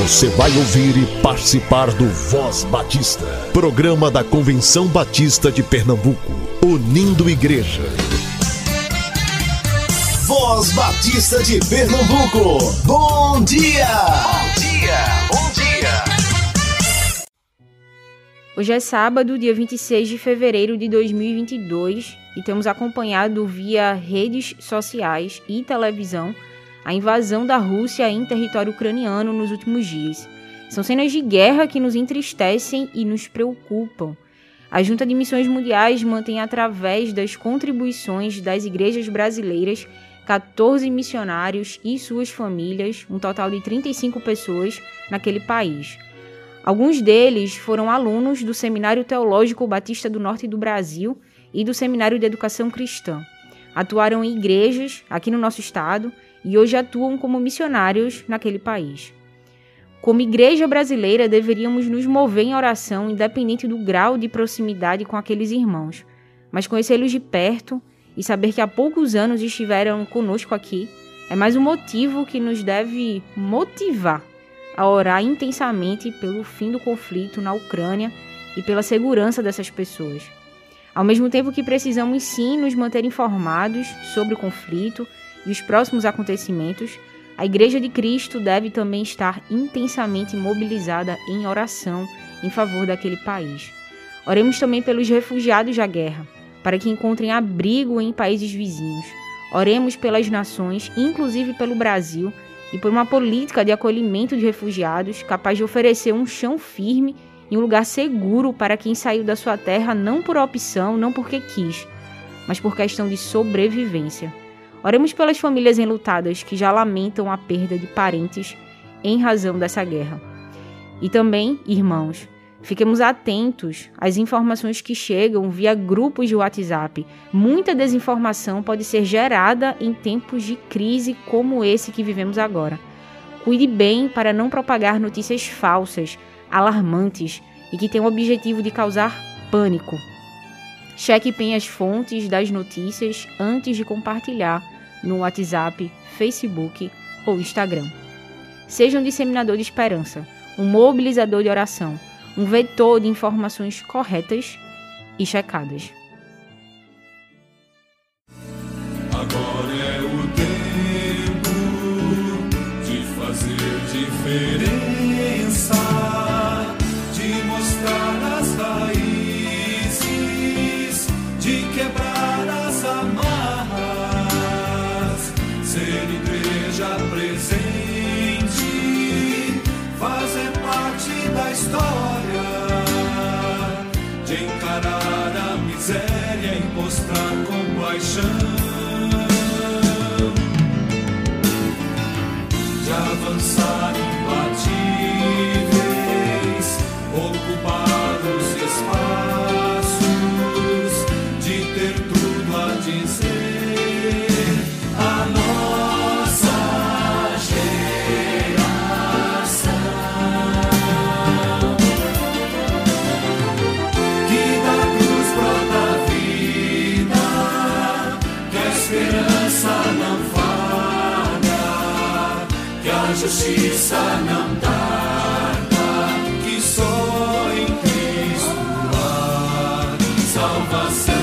Você vai ouvir e participar do Voz Batista, programa da Convenção Batista de Pernambuco, unindo igreja. Voz Batista de Pernambuco, bom dia! Bom dia, bom dia! Hoje é sábado, dia 26 de fevereiro de 2022 e temos acompanhado via redes sociais e televisão a invasão da Rússia em território ucraniano nos últimos dias. São cenas de guerra que nos entristecem e nos preocupam. A Junta de Missões Mundiais mantém, através das contribuições das igrejas brasileiras, 14 missionários e suas famílias, um total de 35 pessoas, naquele país. Alguns deles foram alunos do Seminário Teológico Batista do Norte do Brasil e do Seminário de Educação Cristã. Atuaram em igrejas aqui no nosso estado e hoje atuam como missionários naquele país. Como igreja brasileira, deveríamos nos mover em oração, independente do grau de proximidade com aqueles irmãos, mas conhecê-los de perto e saber que há poucos anos estiveram conosco aqui é mais um motivo que nos deve motivar a orar intensamente pelo fim do conflito na Ucrânia e pela segurança dessas pessoas. Ao mesmo tempo que precisamos sim nos manter informados sobre o conflito e os próximos acontecimentos, a Igreja de Cristo deve também estar intensamente mobilizada em oração em favor daquele país. Oremos também pelos refugiados da guerra, para que encontrem abrigo em países vizinhos. Oremos pelas nações, inclusive pelo Brasil, e por uma política de acolhimento de refugiados capaz de oferecer um chão firme e um lugar seguro para quem saiu da sua terra não por opção, não porque quis, mas por questão de sobrevivência. Oremos pelas famílias enlutadas que já lamentam a perda de parentes em razão dessa guerra. E também, irmãos, fiquemos atentos às informações que chegam via grupos de WhatsApp. Muita desinformação pode ser gerada em tempos de crise como esse que vivemos agora. Cuide bem para não propagar notícias falsas, alarmantes e que têm o objetivo de causar pânico. Cheque bem as fontes das notícias antes de compartilhar no WhatsApp, Facebook ou Instagram. Seja um disseminador de esperança, um mobilizador de oração, um vetor de informações corretas e checadas. Agora é o tempo de fazer diferença, história, de encarar a miséria e mostrar compaixão. de avançar salvação,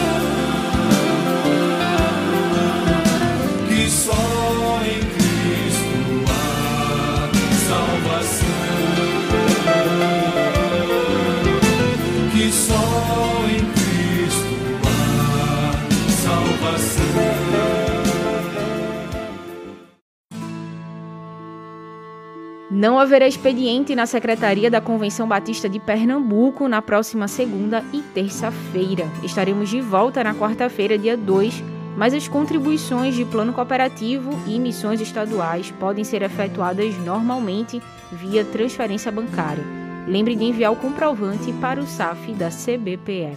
Não haverá expediente na Secretaria da Convenção Batista de Pernambuco na próxima segunda e terça-feira. Estaremos de volta na quarta-feira, dia 2, mas as contribuições de plano cooperativo e missões estaduais podem ser efetuadas normalmente via transferência bancária. Lembre de enviar o comprovante para o SAF da CBPE.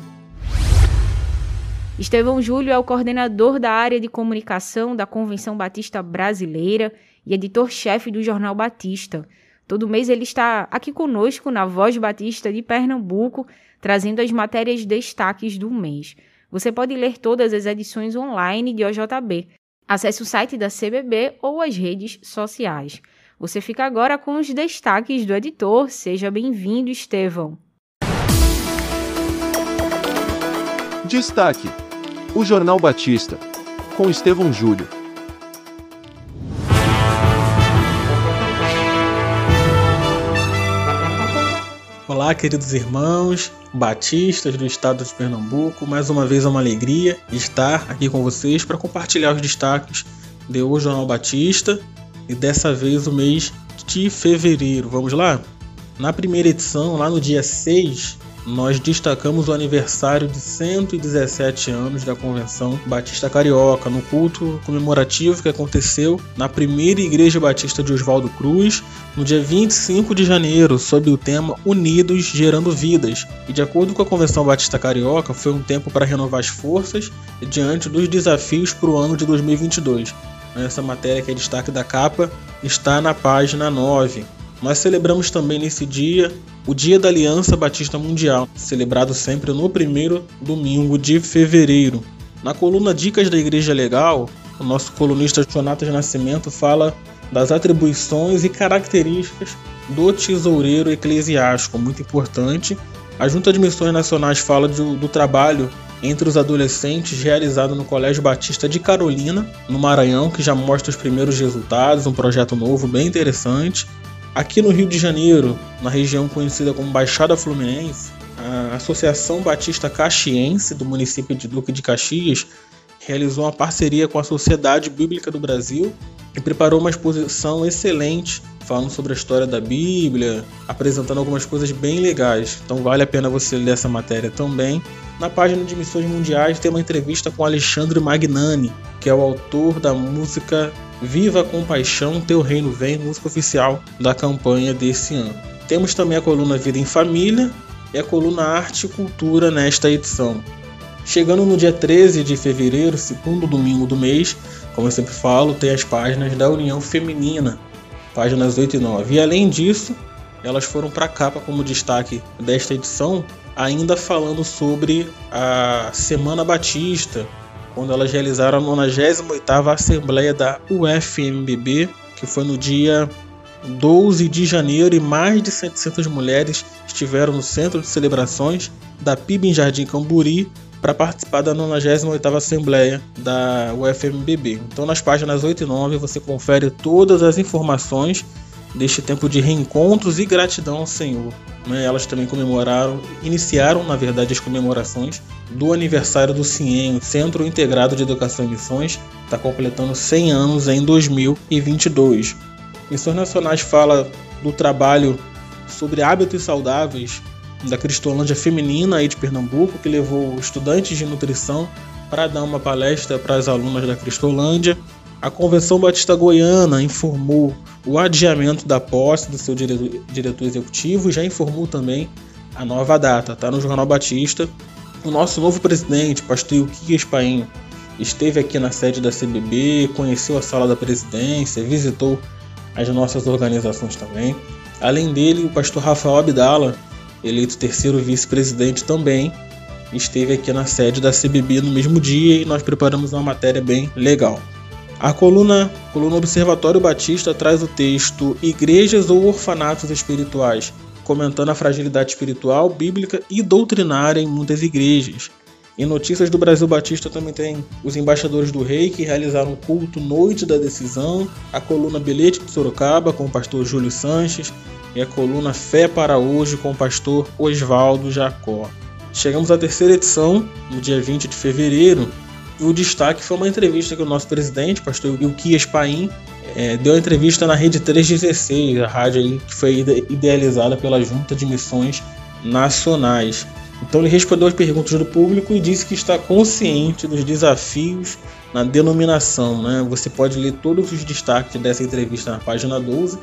Estevão Júlio é o coordenador da área de comunicação da Convenção Batista Brasileira e editor-chefe do Jornal Batista. Todo mês ele está aqui conosco na Voz Batista de Pernambuco, trazendo as matérias destaques do mês. Você pode ler todas as edições online de OJB. Acesse o site da CBB ou as redes sociais. Você fica agora com os destaques do editor. Seja bem-vindo, Estevão. Destaque: O Jornal Batista, com Estevão Júlio. Olá, queridos irmãos batistas do estado de Pernambuco. Mais uma vez é uma alegria estar aqui com vocês para compartilhar os destaques de O Jornal Batista e dessa vez o mês de fevereiro. Vamos lá? Na primeira edição, lá no dia 6, nós destacamos o aniversário de 117 anos da Convenção Batista Carioca, no culto comemorativo que aconteceu na primeira Igreja Batista de Oswaldo Cruz, no dia 25 de janeiro, sob o tema Unidos Gerando Vidas. E de acordo com a Convenção Batista Carioca, foi um tempo para renovar as forças diante dos desafios para o ano de 2022. Essa matéria que é destaque da capa está na página 9. Nós celebramos também nesse dia o Dia da Aliança Batista Mundial, celebrado sempre no primeiro domingo de fevereiro. Na coluna Dicas da Igreja Legal, o nosso colunista Jonatas Nascimento fala das atribuições e características do tesoureiro eclesiástico, muito importante. A Junta de Missões Nacionais fala do, do trabalho entre os adolescentes realizado no Colégio Batista de Carolina, no Maranhão, que já mostra os primeiros resultados, um projeto novo bem interessante. Aqui no Rio de Janeiro, na região conhecida como Baixada Fluminense, a Associação Batista Caxiense do município de Duque de Caxias realizou uma parceria com a Sociedade Bíblica do Brasil e preparou uma exposição excelente falando sobre a história da Bíblia, apresentando algumas coisas bem legais. Então vale a pena você ler essa matéria também. Na página de Missões Mundiais tem uma entrevista com Alexandre Magnani, que é o autor da música Viva com Paixão, Teu Reino Vem, música oficial da campanha desse ano. Temos também a coluna Vida em Família e a coluna Arte e Cultura nesta edição. Chegando no dia 13 de fevereiro, segundo domingo do mês, como eu sempre falo, tem as páginas da União Feminina, páginas 8 e 9. E além disso, elas foram para a capa como destaque desta edição, ainda falando sobre a Semana Batista, quando elas realizaram a 98ª Assembleia da UFMBB, que foi no dia 12 de janeiro e mais de 700 mulheres estiveram no centro de celebrações da PIB em Jardim Camburi para participar da 98ª Assembleia da UFMBB. Então nas páginas 8 e 9 você confere todas as informações deste tempo de reencontros e gratidão ao Senhor. Né? Elas também comemoraram, iniciaram na verdade as comemorações do aniversário do CIEM, Centro Integrado de Educação e Missões, está completando 100 anos em 2022. Missões Nacionais fala do trabalho sobre hábitos saudáveis da Cristolândia Feminina aí de Pernambuco, que levou estudantes de nutrição para dar uma palestra para as alunas da Cristolândia. A Convenção Batista Goiana informou o adiamento da posse do seu diretor, diretor executivo e já informou também a nova data, tá no Jornal Batista. O nosso novo presidente, pastor Ilquias Paim, esteve aqui na sede da CBB, conheceu a sala da presidência, visitou as nossas organizações também. Além dele, o pastor Rafael Abdala, eleito terceiro vice-presidente também, esteve aqui na sede da CBB no mesmo dia e nós preparamos uma matéria bem legal. A coluna, coluna Observatório Batista traz o texto Igrejas ou Orfanatos Espirituais, comentando a fragilidade espiritual, bíblica e doutrinária em muitas igrejas. Em Notícias do Brasil Batista também tem os embaixadores do rei que realizaram o culto Noite da Decisão, a coluna Bilhete de Sorocaba com o pastor Júlio Sanches e a coluna Fé para Hoje com o pastor Oswaldo Jacó. Chegamos à terceira edição, no dia 20 de fevereiro, e o destaque foi uma entrevista que o nosso presidente, pastor Ilquias Paim, é, deu entrevista na Rede 316, a rádio que foi idealizada pela Junta de Missões Nacionais. Então ele respondeu as perguntas do público e disse que está consciente dos desafios na denominação. Né? Você pode ler todos os destaques dessa entrevista na página 12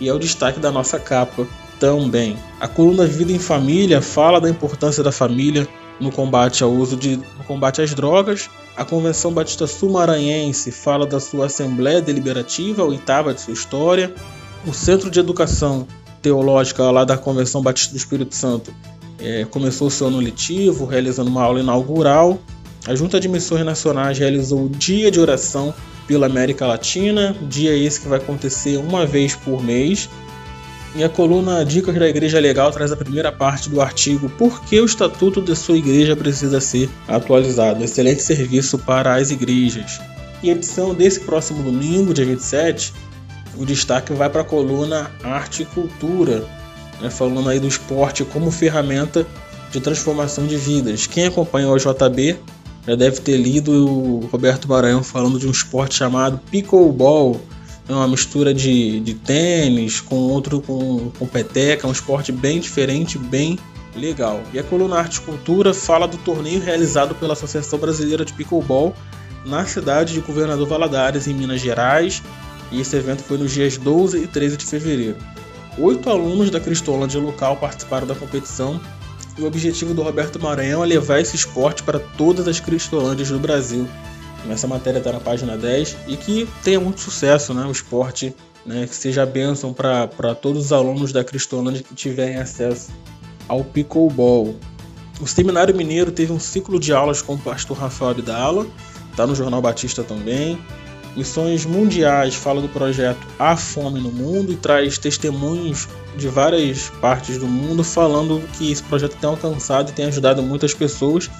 e é o destaque da nossa capa também. A coluna Vida em Família fala da importância da família no combate ao uso de no combate às drogas. A Convenção Batista Sul-Maranhense fala da sua Assembleia Deliberativa, a oitava de sua história. O Centro de Educação Teológica lá da Convenção Batista do Espírito Santo é, começou seu ano letivo, realizando uma aula inaugural. A Junta de Missões Nacionais realizou o Dia de Oração pela América Latina. Dia esse que vai acontecer uma vez por mês. E a coluna Dicas da Igreja Legal traz a primeira parte do artigo Por que o estatuto de sua igreja precisa ser atualizado? Excelente serviço para as igrejas. E edição desse próximo domingo, dia 27, o destaque vai para a coluna Arte e Cultura, né, falando aí do esporte como ferramenta de transformação de vidas. Quem acompanhou o JB já deve ter lido o Roberto Maranhão falando de um esporte chamado pickleball, é uma mistura de, de tênis com outro com, com peteca, é um esporte bem diferente, bem legal. E a coluna Arte e Cultura fala do torneio realizado pela Associação Brasileira de Pickleball na cidade de Governador Valadares, em Minas Gerais, e esse evento foi nos dias 12 e 13 de fevereiro. Oito alunos da Cristolândia local participaram da competição o objetivo do Roberto Maranhão é levar esse esporte para todas as Cristolândias do Brasil. Essa matéria está na página 10 e que tenha muito sucesso, né? O esporte, né? Que seja bênção para todos os alunos da Cristolândia que tiverem acesso ao pickleball. O Seminário Mineiro teve um ciclo de aulas com o pastor Rafael Abdala, está no Jornal Batista também. Missões Mundiais fala do projeto A Fome no Mundo e traz testemunhos de várias partes do mundo falando que esse projeto tem alcançado e tem ajudado muitas pessoas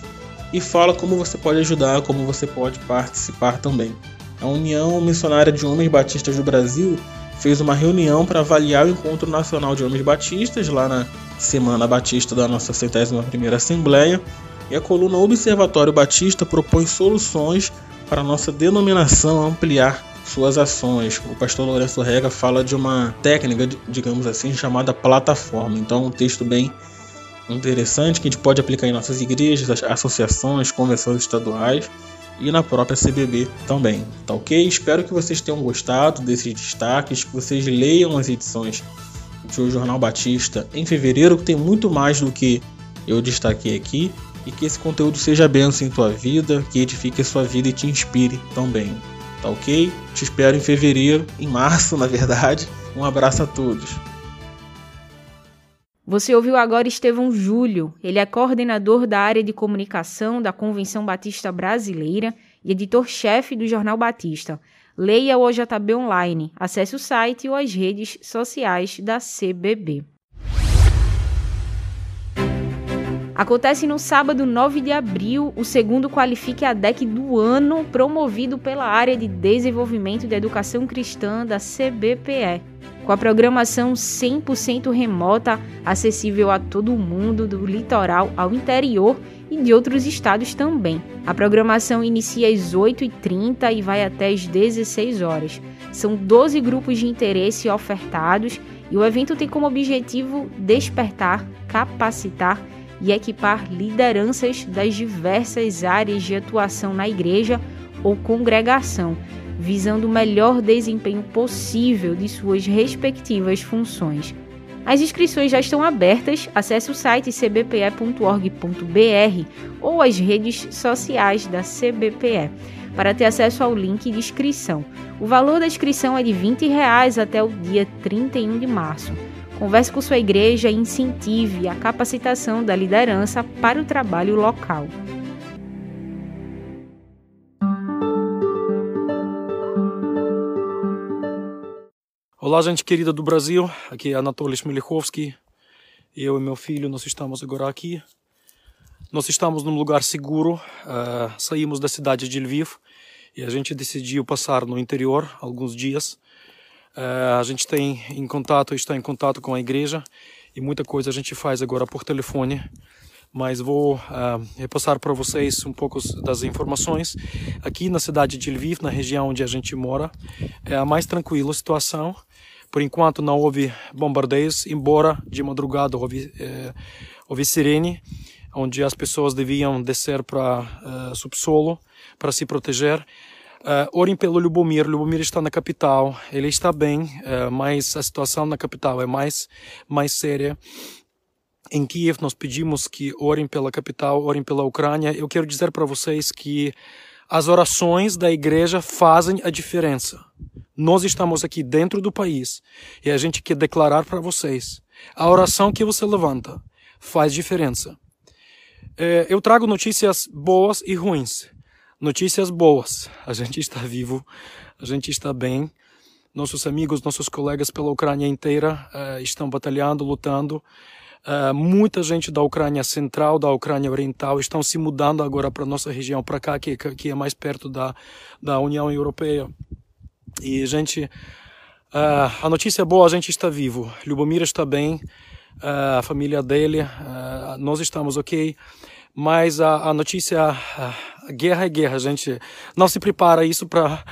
e fala como você pode ajudar, como você pode participar também. A União Missionária de Homens Batistas do Brasil fez uma reunião para avaliar o Encontro Nacional de Homens Batistas lá na Semana Batista da nossa centésima primeira Assembleia e a coluna Observatório Batista propõe soluções para nossa denominação ampliar suas ações. O pastor Lourenço Rega fala de uma técnica, digamos assim, chamada plataforma. Então, um texto bem interessante que a gente pode aplicar em nossas igrejas, associações, convenções estaduais e na própria CBB também, tá ok? Espero que vocês tenham gostado desses destaques, que vocês leiam as edições do Jornal Batista em fevereiro, que tem muito mais do que eu destaquei aqui, e que esse conteúdo seja benção em tua vida, que edifique a sua vida e te inspire também, tá ok? Te espero em fevereiro, em março, na verdade. Um abraço a todos. Você ouviu agora Estevão Júlio. Ele é coordenador da área de comunicação da Convenção Batista Brasileira e editor-chefe do Jornal Batista. Leia o OJB Online. Acesse o site ou as redes sociais da CBB. Acontece no sábado 9 de abril o segundo Qualifique a DEC do ano, promovido pela área de desenvolvimento da educação cristã da CBPE com a programação 100% remota, acessível a todo mundo, do litoral ao interior e de outros estados também. A programação inicia às 8h30 e vai até às 16 horas. São 12 grupos de interesse ofertados e o evento tem como objetivo despertar, capacitar e equipar lideranças das diversas áreas de atuação na igreja ou congregação visando o melhor desempenho possível de suas respectivas funções. As inscrições já estão abertas, acesse o site cbpe.org.br ou as redes sociais da CBPE para ter acesso ao link de inscrição. O valor da inscrição é de 20 reais até o dia 31 de março. Converse com sua igreja e incentive a capacitação da liderança para o trabalho local. Olá, gente querida do Brasil. Aqui é Anatoly Smilichovski. Eu e meu filho, nós estamos agora aqui. Nós estamos num lugar seguro. Uh, saímos da cidade de Lviv e a gente decidiu passar no interior alguns dias. Uh, a gente tem em contato, está em contato com a igreja e muita coisa a gente faz agora por telefone mas vou uh, repassar para vocês um pouco das informações. Aqui na cidade de Lviv, na região onde a gente mora, é a mais tranquila situação. Por enquanto não houve bombardeios, embora de madrugada houve, é, houve sirene, onde as pessoas deviam descer para uh, subsolo para se proteger. Uh, orem pelo Lubomir. Lubomir está na capital. Ele está bem, uh, mas a situação na capital é mais, mais séria em Kiev nós pedimos que orem pela capital, orem pela Ucrânia. Eu quero dizer para vocês que as orações da igreja fazem a diferença. Nós estamos aqui dentro do país e a gente quer declarar para vocês: a oração que você levanta faz diferença. É, eu trago notícias boas e ruins. Notícias boas. A gente está vivo, a gente está bem. Nossos amigos, nossos colegas pela Ucrânia inteira uh, estão batalhando, lutando. Uh, muita gente da Ucrânia Central, da Ucrânia Oriental, estão se mudando agora para nossa região, para cá, que, que é mais perto da, da União Europeia. E gente. Uh, a notícia é boa, a gente está vivo. Lubomir está bem, uh, a família dele, nós estamos ok. Mas a, a notícia, a, guerra é guerra, gente não se prepara isso para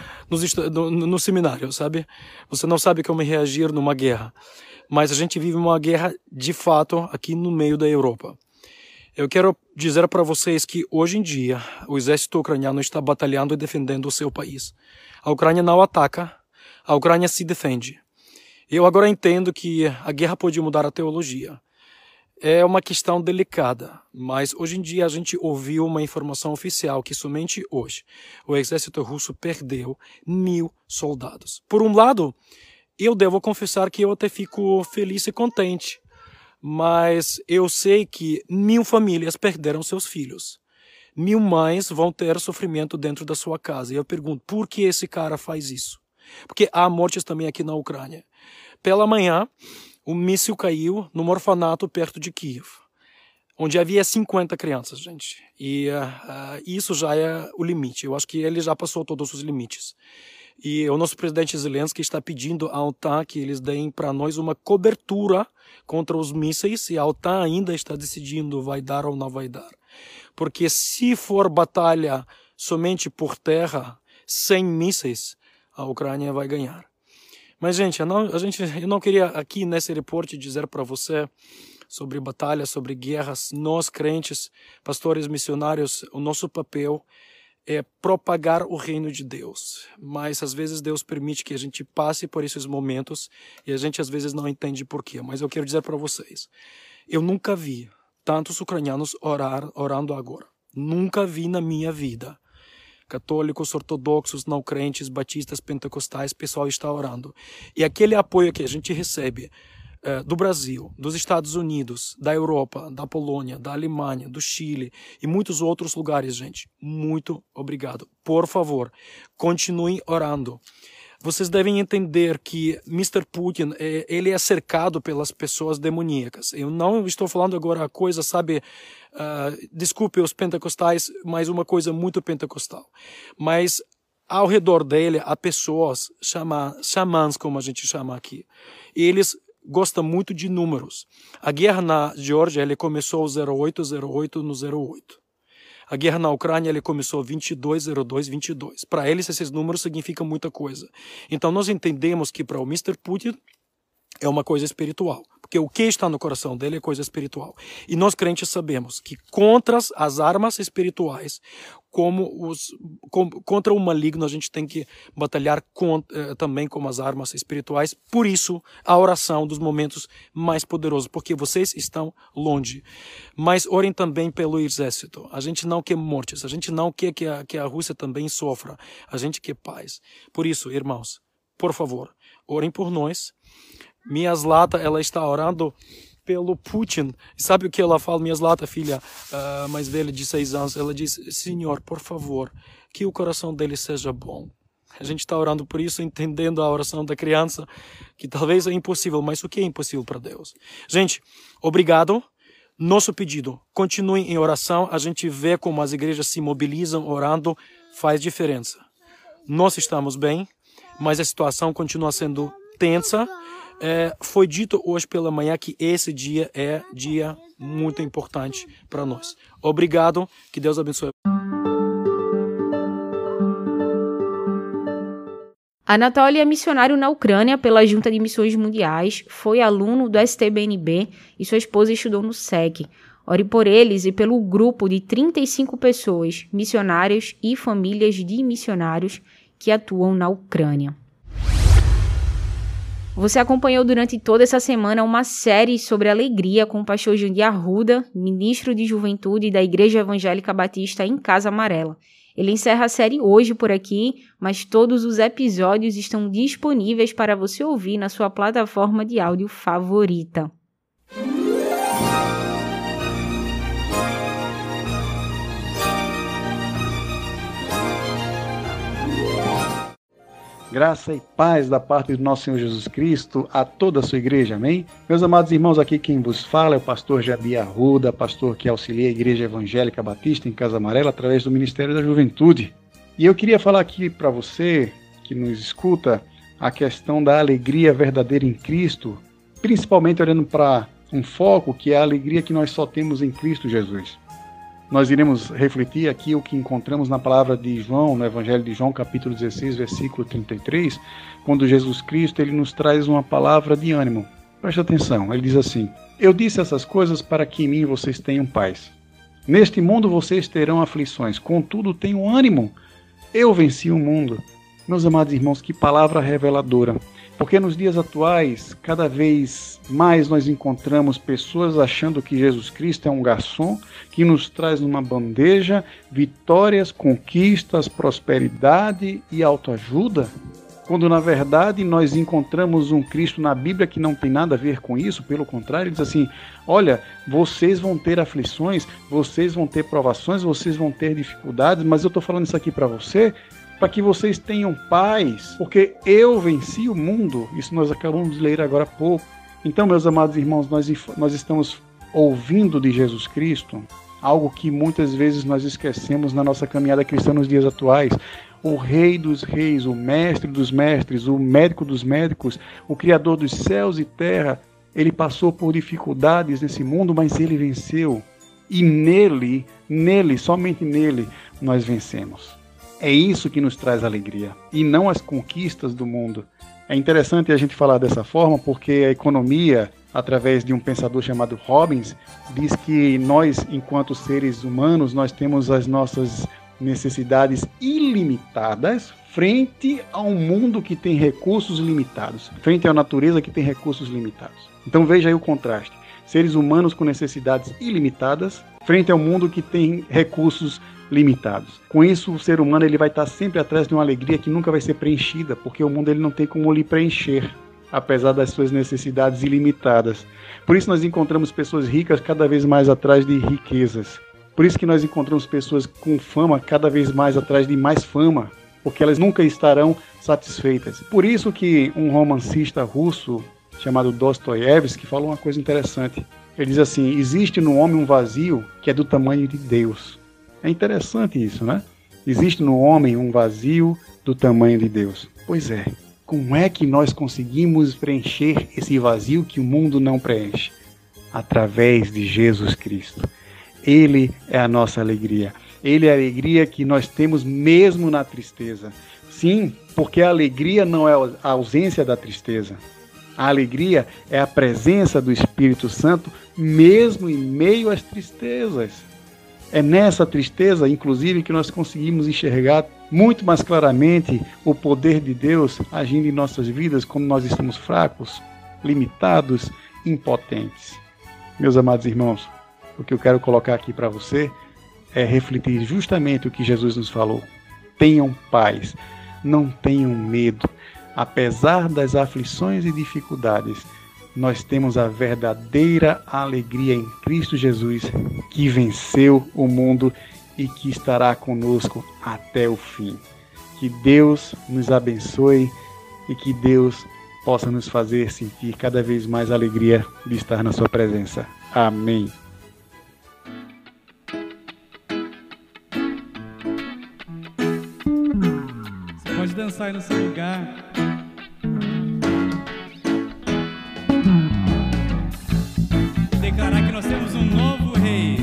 no, no seminário, sabe? Você não sabe como reagir numa guerra. Mas a gente vive uma guerra de fato aqui no meio da Europa. Eu quero dizer para vocês que hoje em dia o exército ucraniano está batalhando e defendendo o seu país. A Ucrânia não ataca, a Ucrânia se defende. Eu agora entendo que a guerra pode mudar a teologia é uma questão delicada, mas hoje em dia a gente ouviu uma informação oficial que somente hoje o exército russo perdeu mil soldados. Por um lado, eu devo confessar que eu até fico feliz e contente, mas eu sei que mil famílias perderam seus filhos. Mil mães vão ter sofrimento dentro da sua casa. E eu pergunto, por que esse cara faz isso? Porque há mortes também aqui na Ucrânia. Pela manhã, um míssil caiu num orfanato perto de Kiev, onde havia 50 crianças, gente. E uh, isso já é o limite. Eu acho que ele já passou todos os limites. E o nosso presidente Zelensky está pedindo à OTAN que eles deem para nós uma cobertura contra os mísseis e a OTAN ainda está decidindo vai dar ou não vai dar. Porque se for batalha somente por terra, sem mísseis, a Ucrânia vai ganhar. Mas, gente, eu não, a gente, eu não queria aqui nesse reporte dizer para você sobre batalhas, sobre guerras. Nós, crentes, pastores, missionários, o nosso papel é propagar o reino de Deus. Mas às vezes Deus permite que a gente passe por esses momentos e a gente às vezes não entende por quê. Mas eu quero dizer para vocês, eu nunca vi tantos ucranianos orar orando agora. Nunca vi na minha vida católicos, ortodoxos, não crentes, batistas, pentecostais, pessoal está orando. E aquele apoio que a gente recebe eh, do Brasil, dos Estados Unidos, da Europa, da Polônia, da Alemanha, do Chile e muitos outros lugares, gente, muito obrigado. Por favor, continuem orando vocês devem entender que Mr. Putin é, ele é cercado pelas pessoas demoníacas. Eu não estou falando agora a coisa, sabe, uh, desculpe os pentecostais, mas uma coisa muito pentecostal. Mas ao redor dele há pessoas, chama, xamãs, como a gente chama aqui. Eles gostam muito de números. A guerra na Geórgia ele começou 0808 no 08. A guerra na Ucrânia ele começou 22, 02, 22. Para eles, esses números significam muita coisa. Então, nós entendemos que para o Mr. Putin é uma coisa espiritual. Porque o que está no coração dele é coisa espiritual. E nós crentes sabemos que contra as armas espirituais, como os, com, contra o maligno, a gente tem que batalhar com, eh, também com as armas espirituais. Por isso, a oração dos momentos mais poderosos, porque vocês estão longe. Mas orem também pelo exército. A gente não quer mortes, a gente não quer que a, que a Rússia também sofra. A gente quer paz. Por isso, irmãos, por favor, orem por nós minha Zlata, ela está orando pelo Putin. Sabe o que ela fala? Minha Zlata, filha uh, mais velha de seis anos, ela diz: Senhor, por favor, que o coração dele seja bom. A gente está orando por isso, entendendo a oração da criança, que talvez é impossível, mas o que é impossível para Deus? Gente, obrigado. Nosso pedido, continuem em oração. A gente vê como as igrejas se mobilizam orando, faz diferença. Nós estamos bem, mas a situação continua sendo tensa é, foi dito hoje pela manhã que esse dia é dia muito importante para nós. Obrigado, que Deus abençoe. Anatoly é missionário na Ucrânia pela Junta de Missões Mundiais, foi aluno do STBNB e sua esposa estudou no SEC. Ore por eles e pelo grupo de 35 pessoas, missionários e famílias de missionários que atuam na Ucrânia. Você acompanhou durante toda essa semana uma série sobre alegria com o pastor Jandir Arruda, ministro de Juventude da Igreja Evangélica Batista em Casa Amarela. Ele encerra a série hoje por aqui, mas todos os episódios estão disponíveis para você ouvir na sua plataforma de áudio favorita. Graça e paz da parte do nosso Senhor Jesus Cristo a toda a sua igreja, amém? Meus amados irmãos, aqui quem vos fala é o pastor Jabi Arruda, pastor que auxilia a Igreja Evangélica Batista em Casa Amarela através do Ministério da Juventude. E eu queria falar aqui para você que nos escuta a questão da alegria verdadeira em Cristo, principalmente olhando para um foco que é a alegria que nós só temos em Cristo Jesus nós iremos refletir aqui o que encontramos na palavra de João, no Evangelho de João, capítulo 16, versículo 33, quando Jesus Cristo ele nos traz uma palavra de ânimo. Preste atenção, ele diz assim: Eu disse essas coisas para que em mim vocês tenham paz. Neste mundo vocês terão aflições, contudo tenham ânimo. Eu venci o mundo. Meus amados irmãos, que palavra reveladora. Porque nos dias atuais, cada vez mais nós encontramos pessoas achando que Jesus Cristo é um garçom que nos traz numa bandeja vitórias, conquistas, prosperidade e autoajuda, quando na verdade nós encontramos um Cristo na Bíblia que não tem nada a ver com isso, pelo contrário, ele diz assim: olha, vocês vão ter aflições, vocês vão ter provações, vocês vão ter dificuldades, mas eu estou falando isso aqui para você para que vocês tenham paz, porque eu venci o mundo. Isso nós acabamos de ler agora há pouco. Então, meus amados irmãos, nós, nós estamos ouvindo de Jesus Cristo algo que muitas vezes nós esquecemos na nossa caminhada cristã nos dias atuais. O Rei dos Reis, o Mestre dos Mestres, o Médico dos Médicos, o Criador dos céus e terra, ele passou por dificuldades nesse mundo, mas ele venceu. E nele, nele, somente nele, nós vencemos. É isso que nos traz alegria e não as conquistas do mundo. É interessante a gente falar dessa forma porque a economia, através de um pensador chamado Robbins, diz que nós, enquanto seres humanos, nós temos as nossas necessidades ilimitadas frente a um mundo que tem recursos limitados, frente à natureza que tem recursos limitados. Então veja aí o contraste. Seres humanos com necessidades ilimitadas frente ao mundo que tem recursos limitados. Com isso, o ser humano ele vai estar sempre atrás de uma alegria que nunca vai ser preenchida, porque o mundo ele não tem como lhe preencher, apesar das suas necessidades ilimitadas. Por isso nós encontramos pessoas ricas cada vez mais atrás de riquezas. Por isso que nós encontramos pessoas com fama cada vez mais atrás de mais fama, porque elas nunca estarão satisfeitas. Por isso que um romancista russo chamado Dostoiévski falou uma coisa interessante. Ele diz assim: existe no homem um vazio que é do tamanho de Deus. É interessante isso, né? Existe no homem um vazio do tamanho de Deus. Pois é. Como é que nós conseguimos preencher esse vazio que o mundo não preenche? Através de Jesus Cristo. Ele é a nossa alegria. Ele é a alegria que nós temos mesmo na tristeza. Sim, porque a alegria não é a ausência da tristeza. A alegria é a presença do Espírito Santo mesmo em meio às tristezas. É nessa tristeza, inclusive, que nós conseguimos enxergar muito mais claramente o poder de Deus agindo em nossas vidas quando nós estamos fracos, limitados, impotentes. Meus amados irmãos, o que eu quero colocar aqui para você é refletir justamente o que Jesus nos falou. Tenham paz, não tenham medo. Apesar das aflições e dificuldades, nós temos a verdadeira alegria em Cristo Jesus, que venceu o mundo e que estará conosco até o fim. Que Deus nos abençoe e que Deus possa nos fazer sentir cada vez mais alegria de estar na Sua presença. Amém. Você pode dançar aí no seu lugar. Declarar que nós temos um novo rei,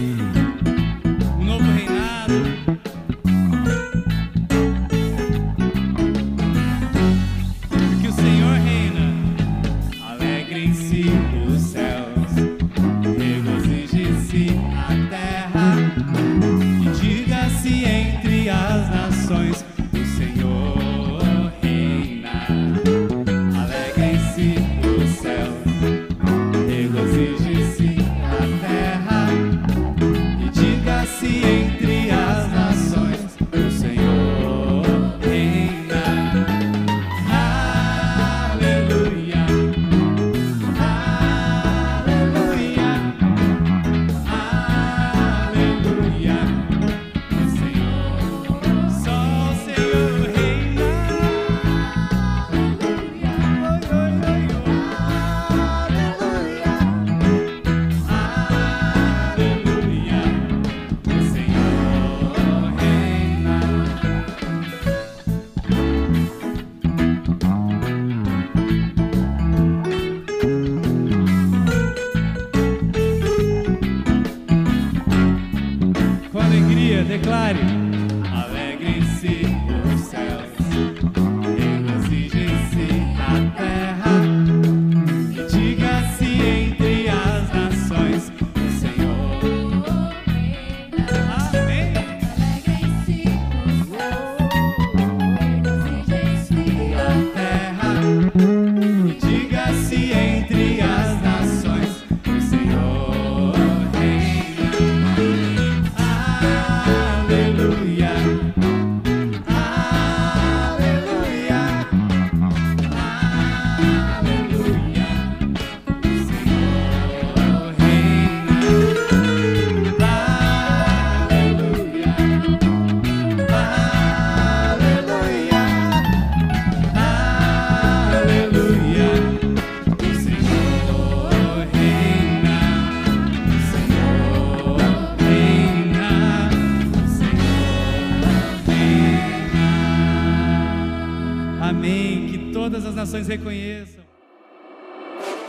nações reconheçam.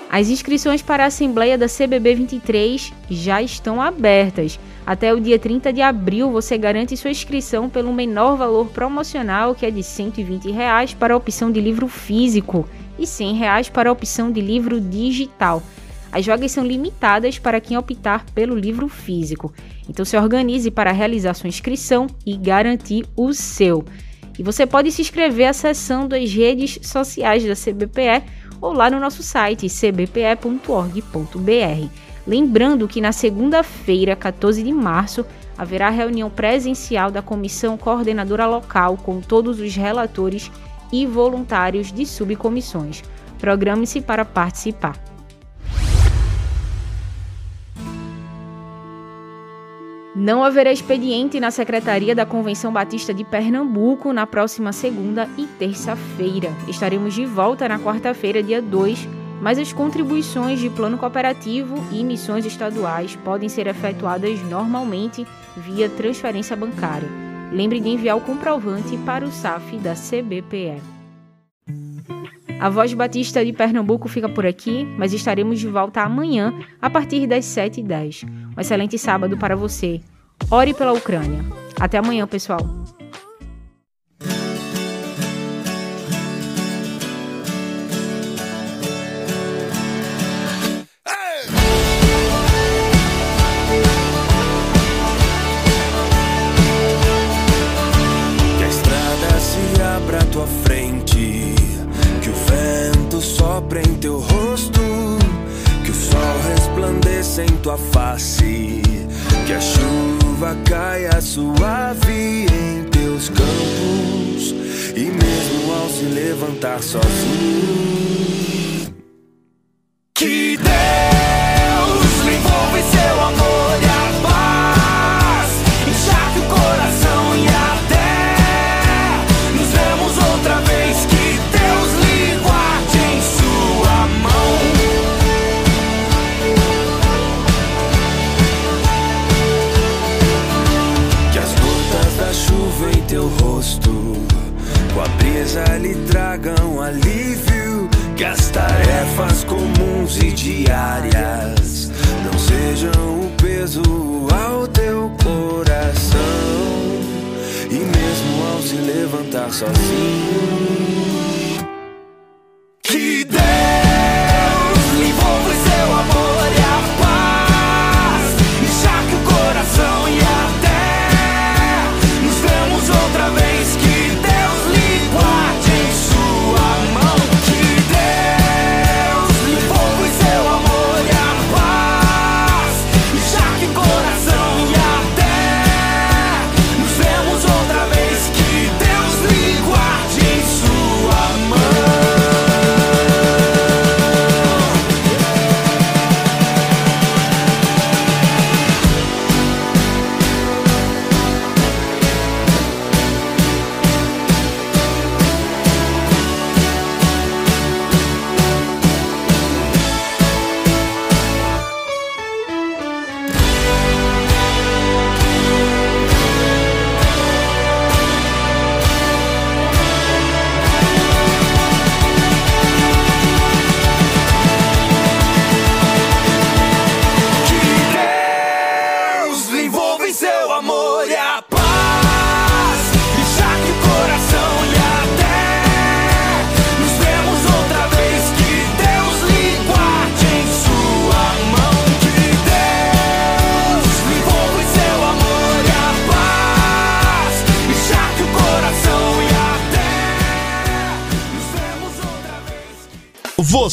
As inscrições para a Assembleia da CBB 23 já estão abertas. Até o dia 30 de abril você garante sua inscrição pelo menor valor promocional, que é de 120 reais para a opção de livro físico e 100 reais para a opção de livro digital. As vagas são limitadas para quem optar pelo livro físico. Então se organize para realizar sua inscrição e garantir o seu. E você pode se inscrever acessando as redes sociais da CBPE ou lá no nosso site cbpe.org.br. Lembrando que na segunda-feira, 14 de março, haverá reunião presencial da comissão coordenadora local com todos os relatores e voluntários de subcomissões. Programe-se para participar. Não haverá expediente na Secretaria da Convenção Batista de Pernambuco na próxima segunda e terça-feira. Estaremos de volta na quarta-feira, dia 2, mas as contribuições de plano cooperativo e missões estaduais podem ser efetuadas normalmente via transferência bancária. Lembre de enviar o comprovante para o SAF da CBPE. A Voz Batista de Pernambuco fica por aqui, mas estaremos de volta amanhã a partir das 7h10. Um excelente sábado para você. Ore pela Ucrânia. Até amanhã, pessoal. Levantar sozinho, sozinho,